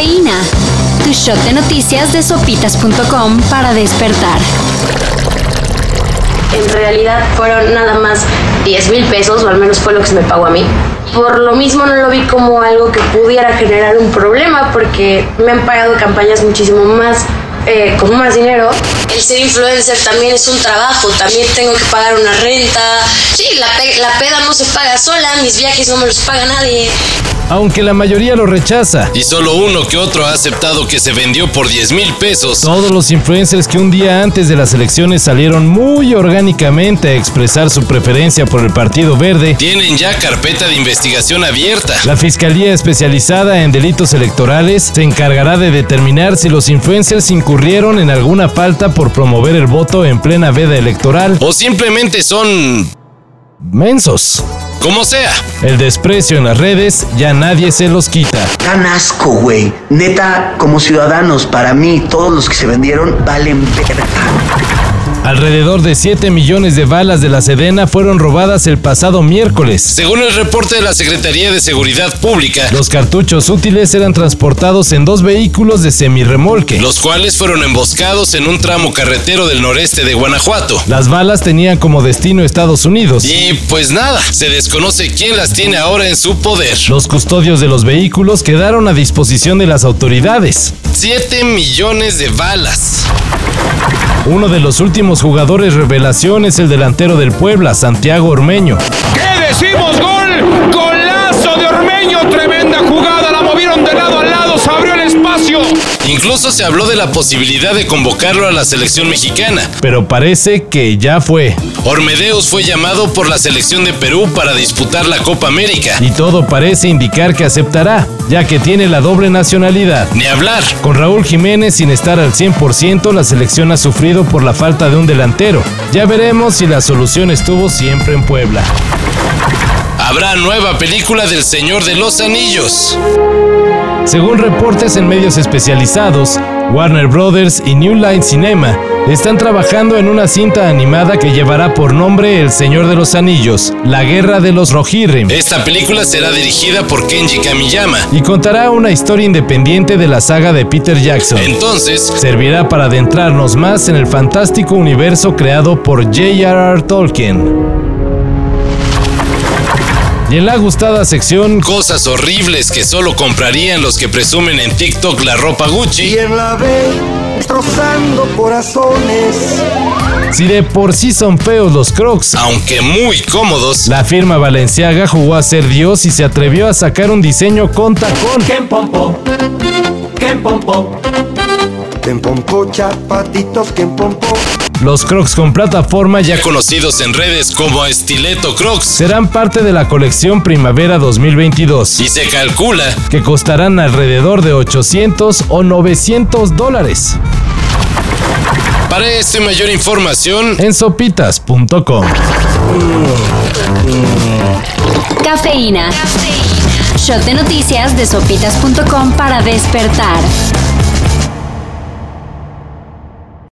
Cafeína. Tu shot de noticias de sopitas.com para despertar. En realidad fueron nada más 10 mil pesos, o al menos fue lo que se me pagó a mí. Por lo mismo no lo vi como algo que pudiera generar un problema porque me han pagado campañas muchísimo más eh, con más dinero. El ser influencer también es un trabajo, también tengo que pagar una renta. Sí, la, la peda no se paga sola, mis viajes no me los paga nadie aunque la mayoría lo rechaza. Y solo uno que otro ha aceptado que se vendió por 10 mil pesos. Todos los influencers que un día antes de las elecciones salieron muy orgánicamente a expresar su preferencia por el Partido Verde tienen ya carpeta de investigación abierta. La Fiscalía especializada en delitos electorales se encargará de determinar si los influencers incurrieron en alguna falta por promover el voto en plena veda electoral o simplemente son mensos. Como sea. El desprecio en las redes ya nadie se los quita. Tan asco, güey. Neta, como ciudadanos, para mí, todos los que se vendieron valen verga. Alrededor de 7 millones de balas de la Sedena fueron robadas el pasado miércoles. Según el reporte de la Secretaría de Seguridad Pública, los cartuchos útiles eran transportados en dos vehículos de semirremolque, los cuales fueron emboscados en un tramo carretero del noreste de Guanajuato. Las balas tenían como destino Estados Unidos. Y pues nada, se desconoce quién las tiene ahora en su poder. Los custodios de los vehículos quedaron a disposición de las autoridades. 7 millones de balas. Uno de los últimos jugadores revelación es el delantero del Puebla, Santiago Ormeño. ¿Qué decimos? ¡Gol! ¡Golazo de Ormeño! ¡Tremenda jugada! La movieron de lado a lado, se abrió el espacio. Incluso se habló de la posibilidad de convocarlo a la selección mexicana. Pero parece que ya fue. Ormedeus fue llamado por la selección de Perú para disputar la Copa América. Y todo parece indicar que aceptará, ya que tiene la doble nacionalidad. Ni hablar. Con Raúl Jiménez sin estar al 100%, la selección ha sufrido por la falta de un delantero. Ya veremos si la solución estuvo siempre en Puebla. Habrá nueva película del Señor de los Anillos. Según reportes en medios especializados, Warner Brothers y New Line Cinema están trabajando en una cinta animada que llevará por nombre El Señor de los Anillos, La Guerra de los Rohirrim. Esta película será dirigida por Kenji Kamiyama y contará una historia independiente de la saga de Peter Jackson. Entonces, servirá para adentrarnos más en el fantástico universo creado por J.R.R. Tolkien. Y en la gustada sección Cosas horribles que solo comprarían los que presumen en TikTok la ropa Gucci. Y en la B, destrozando corazones. Si de por sí son feos los crocs, aunque muy cómodos, la firma Valenciaga jugó a ser Dios y se atrevió a sacar un diseño con tacón. ¡Qué pompo! ¡Qué pompo! ¡Qué pompo, chapatitos, qué pompo! Los Crocs con plataforma, ya conocidos en redes como Estileto Crocs, serán parte de la colección Primavera 2022 y se calcula que costarán alrededor de 800 o 900 dólares. Para esta y mayor información en sopitas.com. Cafeína. Shot de noticias de sopitas.com para despertar.